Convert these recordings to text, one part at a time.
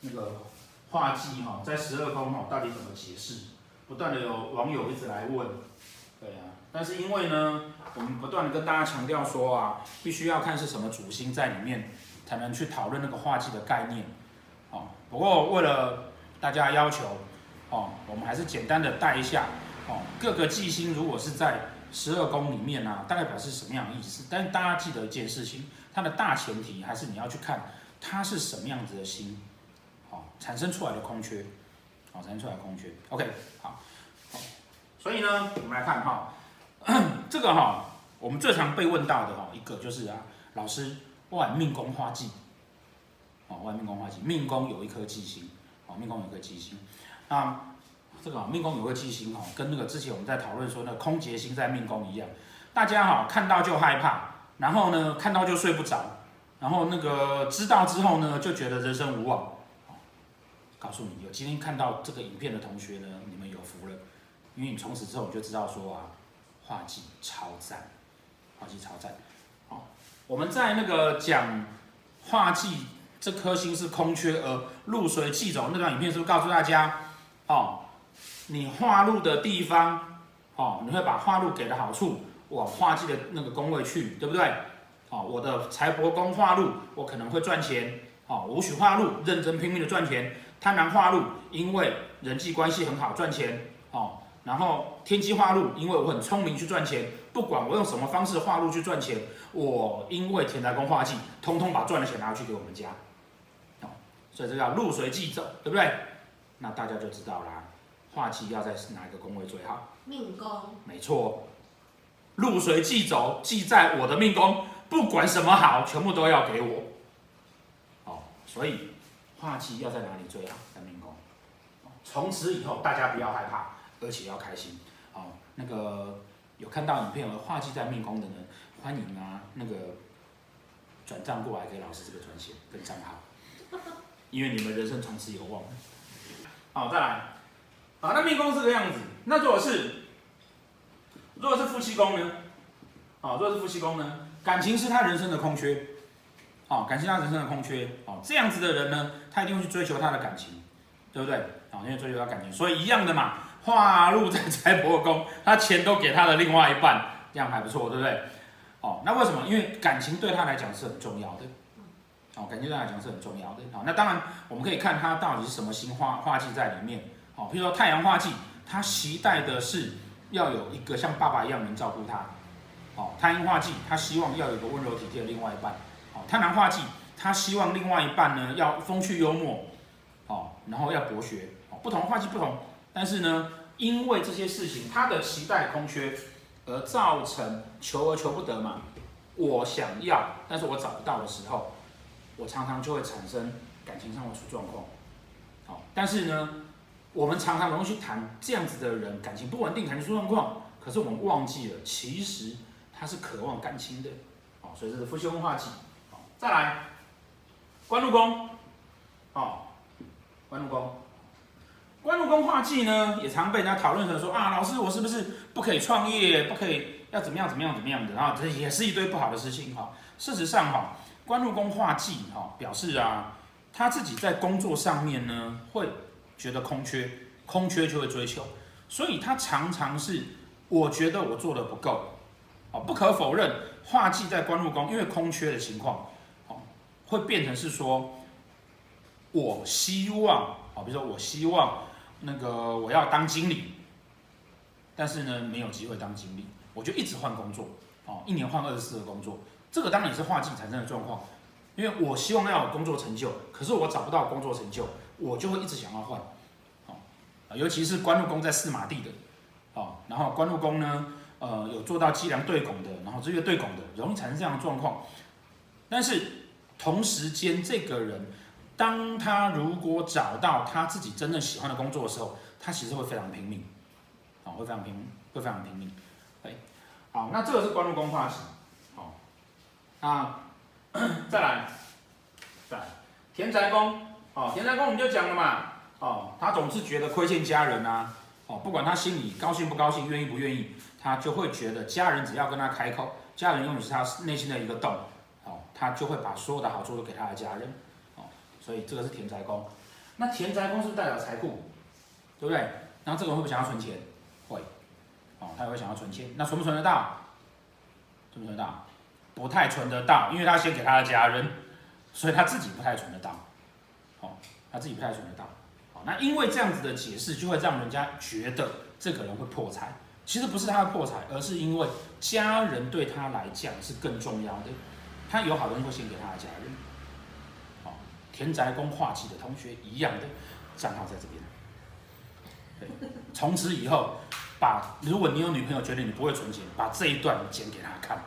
那个画忌哈，在十二宫哈到底怎么解释？不断的有网友一直来问，对啊，但是因为呢，我们不断的跟大家强调说啊，必须要看是什么主星在里面，才能去讨论那个画忌的概念。哦，不过为了大家要求，哦，我们还是简单的带一下，哦，各个忌星如果是在十二宫里面呢、啊，大概表示什么样的意思？但是大家记得一件事情，它的大前提还是你要去看它是什么样子的星，产生出来的空缺，好，产生出来的空缺。OK，好，所以呢，我们来看哈，这个哈，我们最常被问到的哈，一个就是啊，老师，外命宫化忌，哦，外命宫化忌，命宫有一颗忌星，哦，命宫有一颗忌星，那。这个命宫有个忌星哈，跟那个之前我们在讨论说那空劫星在命宫一样，大家哈看到就害怕，然后呢看到就睡不着，然后那个知道之后呢就觉得人生无望。告诉你，有今天看到这个影片的同学呢，你们有福了，因为你从此之后你就知道说啊，化忌超赞，化忌超赞。好，我们在那个讲化忌这颗星是空缺而入水忌走那段影片，是不是告诉大家哦？你化禄的地方，哦，你会把化禄给的好处往化忌的那个宫位去，对不对？哦，我的财帛宫化禄，我可能会赚钱。哦，武曲化禄，认真拼命的赚钱。贪婪化禄，因为人际关系很好，赚钱。哦，然后天机化禄，因为我很聪明去赚钱。不管我用什么方式化禄去赚钱，我因为田宅宫化忌，通通把赚的钱拿去给我们家。哦，所以这叫禄随忌走，对不对？那大家就知道啦。化忌要在哪一个宫位最好？命宫。没错，禄随忌走，忌在我的命宫，不管什么好，全部都要给我。哦，所以化忌要在哪里最好？在命宫。从此以后，大家不要害怕，而且要开心。哦，那个有看到影片而化忌在命宫的人，欢迎啊，那个转账过来给老师这个专线跟账号，因为你们人生从此有望。好，再来。好，那命宫是这个样子。那如果是，如果是夫妻宫呢？好，如果是夫妻宫呢？感情是他人生的空缺。哦，感谢他人生的空缺。哦，这样子的人呢，他一定会去追求他的感情，对不对？哦，因为追求他感情，所以一样的嘛。化禄在财帛宫，他钱都给他的另外一半，这样还不错，对不对？哦，那为什么？因为感情对他来讲是很重要的。哦，感情对他来讲是很重要的。好，那当然我们可以看他到底是什么星化化忌在里面。哦，譬如说太阳化忌，他期待的是要有一个像爸爸一样能照顾他。哦，太阴化忌，他希望要有一个温柔体贴的另外一半。哦，贪狼化忌，他希望另外一半呢要风趣幽默。哦，然后要博学。哦，不同化忌不同，但是呢，因为这些事情他的期待空缺，而造成求而求不得嘛。我想要，但是我找不到的时候，我常常就会产生感情上的出状况。好，但是呢。我们常常容易去谈这样子的人，感情不稳定，感情出状况。可是我们忘记了，其实他是渴望感情的。哦，所以这是夫妻宫化忌。再来，官禄宫。好，官禄宫，官禄宫化忌呢，也常被人家讨论成说啊，老师我是不是不可以创业，不可以要怎么样怎么样怎么样的？然后这也是一堆不好的事情。哈，事实上哈，官禄宫化忌哈，表示啊，他自己在工作上面呢会。觉得空缺，空缺就会追求，所以他常常是，我觉得我做的不够，啊，不可否认，化忌在官禄宫，因为空缺的情况，会变成是说，我希望，啊，比如说我希望那个我要当经理，但是呢没有机会当经理，我就一直换工作，哦，一年换二十四个工作，这个当然也是化忌产生的状况，因为我希望要有工作成就，可是我找不到工作成就。我就会一直想要换，啊，尤其是官禄宫在四马地的，啊，然后官禄宫呢，呃，有做到机梁对拱的，然后这个对拱的，容易产生这样的状况。但是同时间，这个人当他如果找到他自己真正喜欢的工作的时候，他其实会非常拼命，啊，会非常拼命，会非常拼命。哎，好，那这个是官禄宫化忌，好，那，再来，再来，田宅宫。哦，田宅宫我们就讲了嘛，哦，他总是觉得亏欠家人啊，哦，不管他心里高兴不高兴，愿意不愿意，他就会觉得家人只要跟他开口，家人永远是他内心的一个洞，他就会把所有的好处都给他的家人，哦，所以这个是田宅宫。那田宅宫是代表财库，对不对？然后这个人会不会想要存钱？会，哦，他也会想要存钱。那存不存得到？存不存得到？不太存得到，因为他先给他的家人，所以他自己不太存得到。哦，他自己不太存得到。好，那因为这样子的解释，就会让人家觉得这个人会破财。其实不是他破财，而是因为家人对他来讲是更重要的。他有好东西会先给他的家人。好，田宅宫化忌的同学一样的账号在这边。对，从此以后，把如果你有女朋友觉得你不会存钱，把这一段剪给他看，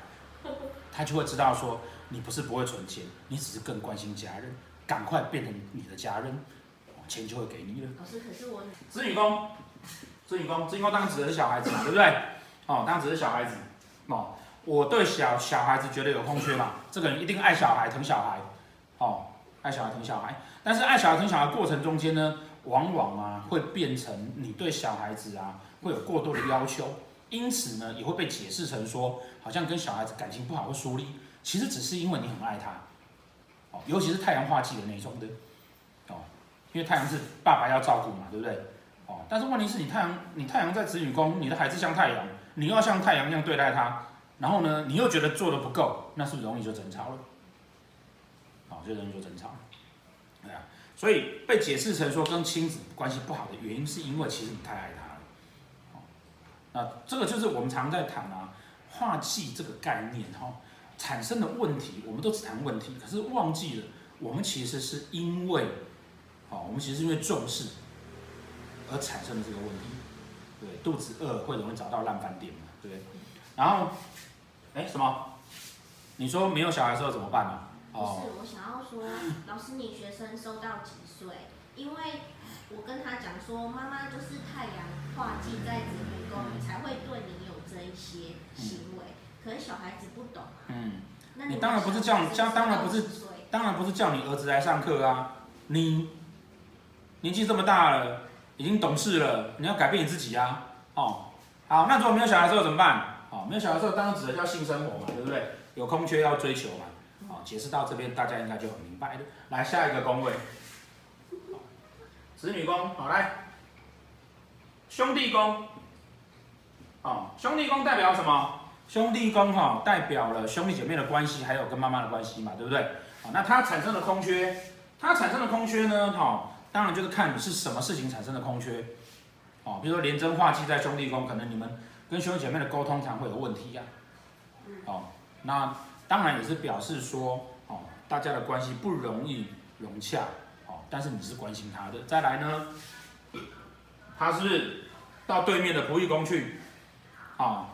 他就会知道说你不是不会存钱，你只是更关心家人，赶快变成你的家人，钱就会给你了。老师，可是我子女宫，子女宫，子女宫当然指的是小孩子嘛，对不对？哦，当然指的是小孩子。哦，我对小小孩子觉得有空缺嘛，这个人一定爱小孩，疼小孩，哦，爱小孩，疼小孩。但是爱小孩，疼小孩过程中间呢，往往啊会变成你对小孩子啊会有过多的要求，因此呢也会被解释成说，好像跟小孩子感情不好会疏离，其实只是因为你很爱他，哦，尤其是太阳化忌的那种的，哦，因为太阳是爸爸要照顾嘛，对不对？哦，但是问题是你太阳，你太阳在子女宫，你的孩子像太阳，你要像太阳一样对待他，然后呢，你又觉得做得不够，那是不是容易就争吵了？好，就容易就争吵了，对啊。所以被解释成说跟亲子关系不好的原因，是因为其实你太爱他了。哦，那这个就是我们常在谈啊，化忌这个概念哈，产生的问题，我们都只谈问题，可是忘记了，我们其实是因为，哦，我们其实是因为重视而产生的这个问题。对，肚子饿会容易找到烂饭店嘛，对？然后，哎，什么？你说没有小孩时候怎么办呢？不是，我想要说，老师，你学生收到几岁？因为我跟他讲说，妈妈就是太阳化忌在子女宫，才会对你有这一些行为。可是小孩子不懂啊。嗯。那你当然不是叫你，当然不是，当然不是叫你儿子来上课啊。你年纪这么大了，已经懂事了，你要改变你自己啊。哦，好，那如果没有小孩之后怎么办？哦，没有小孩之后，当然指的叫性生活嘛，对不对？有空缺要追求嘛。解释到这边，大家应该就很明白了。来，下一个宫位，子女宫，好来，兄弟宫，哦，兄弟宫代表什么？兄弟宫哈，代表了兄弟姐妹的关系，还有跟妈妈的关系嘛，对不对？好，那它产生的空缺，它产生的空缺呢？哈，当然就是看你是什么事情产生的空缺。哦，比如说连贞化忌在兄弟宫，可能你们跟兄弟姐妹的沟通常会有问题呀。哦，那。当然也是表示说，哦，大家的关系不容易融洽，哦，但是你是关心他的。再来呢，他是到对面的仆役宫去，哦，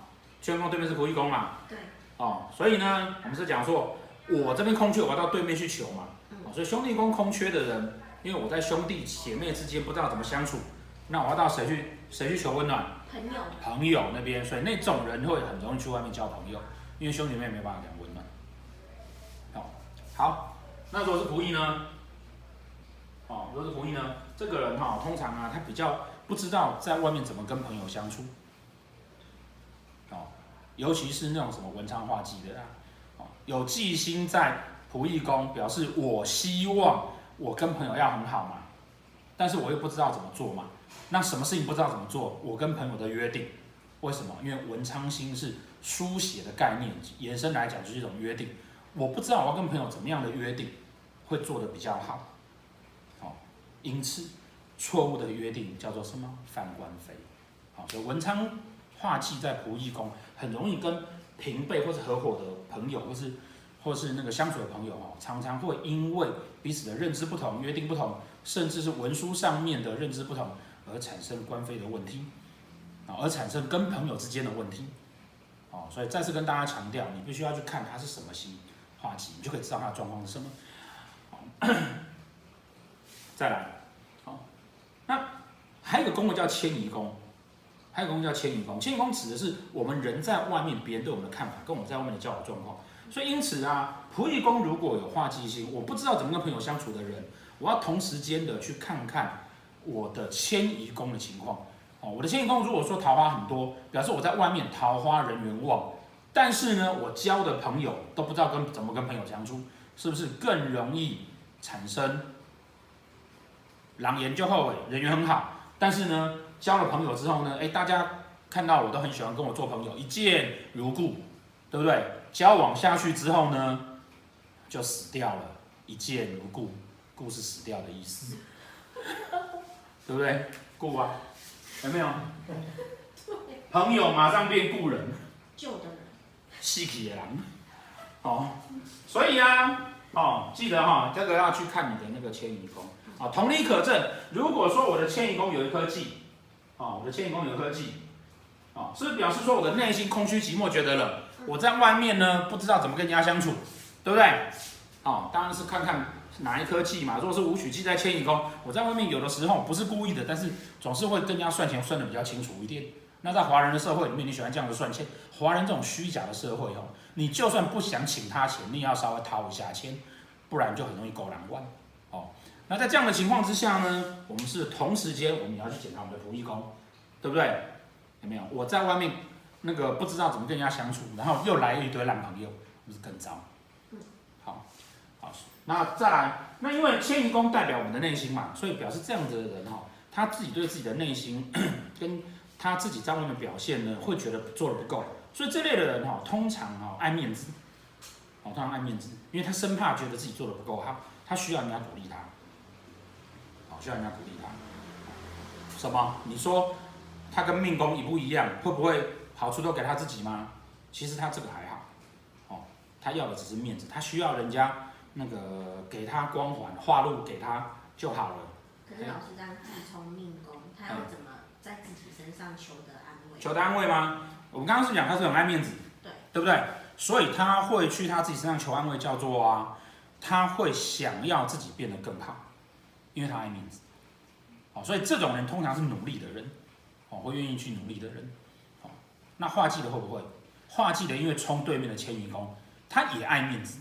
宣宫对面是仆役宫嘛？对。哦，所以呢，我们是讲说，我这边空缺，我要到对面去求嘛。哦，所以兄弟宫空缺的人，因为我在兄弟姐妹之间不知道怎么相处，那我要到谁去谁去求温暖？朋友。朋友那边，所以那种人会很容易去外面交朋友，因为兄弟姐妹没办法讲温暖。哦。好，那如果是仆役呢？哦，如果是仆役呢？这个人哈、哦，通常啊，他比较不知道在外面怎么跟朋友相处。哦，尤其是那种什么文昌化忌的啊，哦，有忌星在仆役宫，表示我希望我跟朋友要很好嘛，但是我又不知道怎么做嘛。那什么事情不知道怎么做？我跟朋友的约定，为什么？因为文昌星是书写的概念，延伸来讲就是一种约定。我不知道我要跟朋友怎么样的约定会做得比较好，好，因此错误的约定叫做什么？犯官非。好，所以文昌化忌在仆役宫，很容易跟平辈或是合伙的朋友，或是或是那个相处的朋友哦，常常会因为彼此的认知不同、约定不同，甚至是文书上面的认知不同，而产生官非的问题，啊，而产生跟朋友之间的问题。哦，所以再次跟大家强调，你必须要去看他是什么星。化忌，你就可以知道他的状况是什么。再来，好，那还有一个宫位叫迁移宫，还有一个宫叫迁移宫。迁移宫指的是我们人在外面，别人对我们的看法，跟我们在外面的交往状况。所以因此啊，仆役宫如果有化忌星，我不知道怎么跟朋友相处的人，我要同时间的去看看我的迁移宫的情况。哦，我的迁移宫如果说桃花很多，表示我在外面桃花人缘旺。但是呢，我交的朋友都不知道跟怎么跟朋友相处，是不是更容易产生人缘就后悔，人缘很好，但是呢，交了朋友之后呢，哎，大家看到我都很喜欢跟我做朋友，一见如故，对不对？交往下去之后呢，就死掉了，一见如故，故事死掉的意思，对不对？故啊，有没有？朋友马上变故人，旧的人，死去的人，哦，所以啊，哦，记得哈、哦，这个要去看你的那个迁移宫。啊，同理可证。如果说我的迁移宫有一颗忌，啊，我的迁移宫有一颗忌，啊，是表示说我的内心空虚寂寞，觉得冷。我在外面呢，不知道怎么跟人家相处，对不对？哦，当然是看看哪一颗忌嘛。如果是武曲忌在迁移宫，我在外面有的时候不是故意的，但是总是会跟人家算钱算得比较清楚一点。那在华人的社会里面，你喜欢这样的算钱？华人这种虚假的社会哦，你就算不想请他钱，你也要稍微掏一下钱，不然就很容易勾狼弯。那在这样的情况之下呢，我们是同时间，我们要去检查我们的仆役宫，对不对？有没有？我在外面那个不知道怎么跟人家相处，然后又来一堆烂朋友，不是更糟？好，好，那再来，那因为迁移宫代表我们的内心嘛，所以表示这样子的人哈，他自己对自己的内心 跟他自己在外面表现呢，会觉得做的不够，所以这类的人哈，通常哈爱面子，哦，通常爱面子，因为他生怕觉得自己做的不够好，他需要人家鼓励他。哦需要人家鼓励他，什么？你说他跟命宫一不一样，会不会好处都给他自己吗？其实他这个还好，哦，他要的只是面子，他需要人家那个给他光环，化禄给他就好了。可是老师这样自冲命宫，他要怎么在自己身上求得安慰？求得安慰吗？我们刚刚是讲他是很爱面子，对，对不对？所以他会去他自己身上求安慰，叫做啊，他会想要自己变得更好。因为他爱面子，哦，所以这种人通常是努力的人，哦，会愿意去努力的人，哦，那化忌的会不会？化忌的因为冲对面的迁移宫，他也爱面子，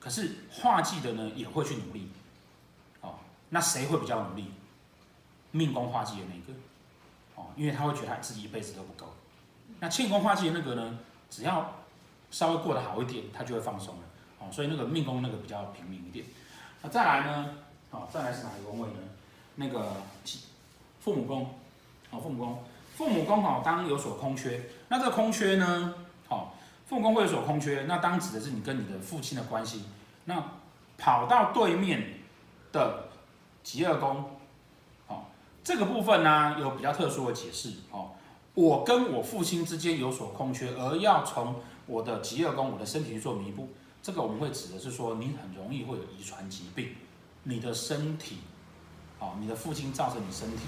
可是化忌的呢也会去努力，哦，那谁会比较努力？命宫化忌的那个，哦，因为他会觉得他自己一辈子都不够，那迁移宫化忌的那个呢，只要稍微过得好一点，他就会放松了，哦，所以那个命宫那个比较平民一点，那再来呢？好，再来是哪一个宫位呢？那个父母宫，好，父母宫，父母宫好，当有所空缺，那这个空缺呢，好，父母宫会有所空缺，那当指的是你跟你的父亲的关系，那跑到对面的疾厄宫，好，这个部分呢有比较特殊的解释，哦，我跟我父亲之间有所空缺，而要从我的疾厄宫，我的身体去做弥补，这个我们会指的是说，你很容易会有遗传疾病。你的身体，哦，你的父亲造成你身体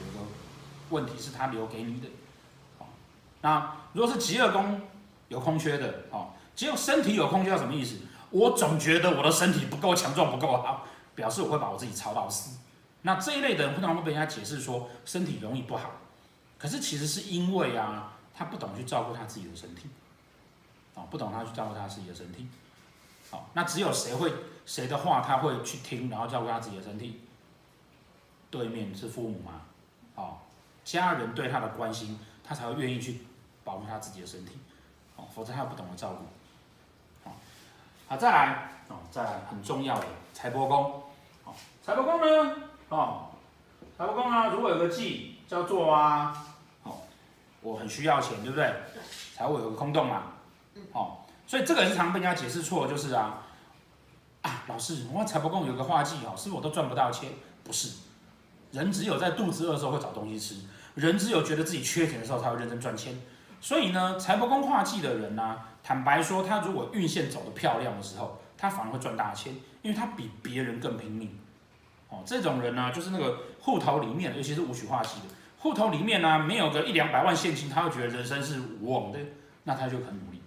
有一个问题，是他留给你的，哦，那如果是疾厄宫有空缺的，哦，只有身体有空缺，什么意思？我总觉得我的身体不够强壮，不够好，表示我会把我自己操到死。那这一类的人，通常会被人家解释说身体容易不好，可是其实是因为啊，他不懂去照顾他自己的身体，哦，不懂他去照顾他自己的身体，好，那只有谁会？谁的话他会去听，然后照顾他自己的身体。对面是父母嘛，哦，家人对他的关心，他才会愿意去保护他自己的身体，哦，否则他不懂得照顾。好，好，再来，哦，再来很重要的财帛宫，好，财帛宫呢，哦，财帛宫啊，如果有个忌叫做啊，哦，我很需要钱，对不对？财帛有个空洞嘛，哦，所以这个也是常被人家解释错，就是啊。啊，老师，我财帛宫有个化忌哦，是不是我都赚不到钱？不是，人只有在肚子饿的时候会找东西吃，人只有觉得自己缺钱的时候才会认真赚钱。所以呢，财帛宫化忌的人呢、坦白说，他如果运线走得漂亮的时候，他反而会赚大钱，因为他比别人更拼命。哦，这种人呢、就是那个户头里面，尤其是武曲化忌的，户头里面呢、啊，没有个一两百万现金，他会觉得人生是无望的，那他就很努力。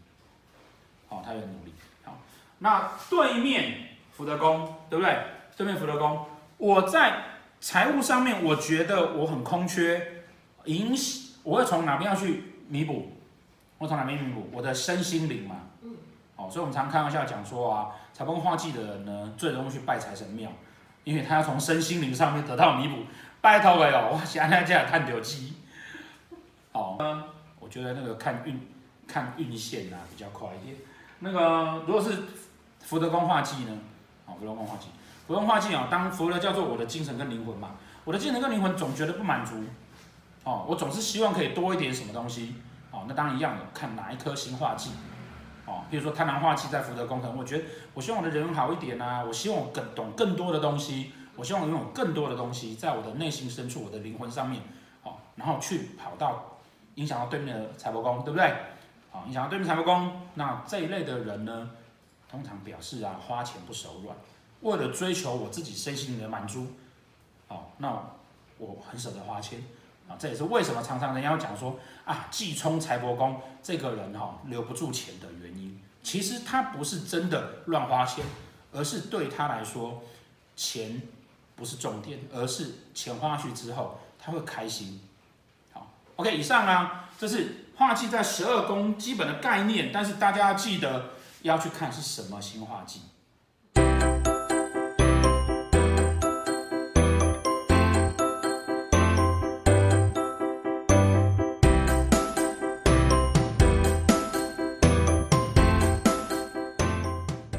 好，他就很努力。好，那对面。福德宫对不对？对面福德宫，我在财务上面，我觉得我很空缺，影响我会从哪边要去弥补？我从哪边弥补？我的身心灵嘛。嗯。哦，所以我们常开玩笑讲说啊，财帛宫化忌的人呢，最容易去拜财神庙，因为他要从身心灵上面得到弥补。拜托了哟，我现在这样看流机。哦，嗯，我觉得那个看运看运线啊比较快一点。那个如果是福德宫化忌呢？好，福德宫化忌，福德宫化忌啊，当福德叫做我的精神跟灵魂嘛，我的精神跟灵魂总觉得不满足，哦，我总是希望可以多一点什么东西，哦，那当然一样的，看哪一颗星化忌，哦，比如说贪狼化忌在福德宫，可能我觉得我希望我的人好一点啊，我希望我更懂更多的东西，我希望拥有更多的东西在我的内心深处，我的灵魂上面，哦，然后去跑到影响到对面的财帛宫，对不对？好，影响到对面财帛宫，那这一类的人呢，通常表示啊，花钱不手软。为了追求我自己身心灵的满足，哦，那我很舍得花钱啊，这也是为什么常常人家讲说啊，忌冲财帛宫这个人哈留不住钱的原因。其实他不是真的乱花钱，而是对他来说，钱不是重点，而是钱花去之后他会开心。好，OK，以上呢，这是化忌在十二宫基本的概念，但是大家要记得要去看是什么星化忌。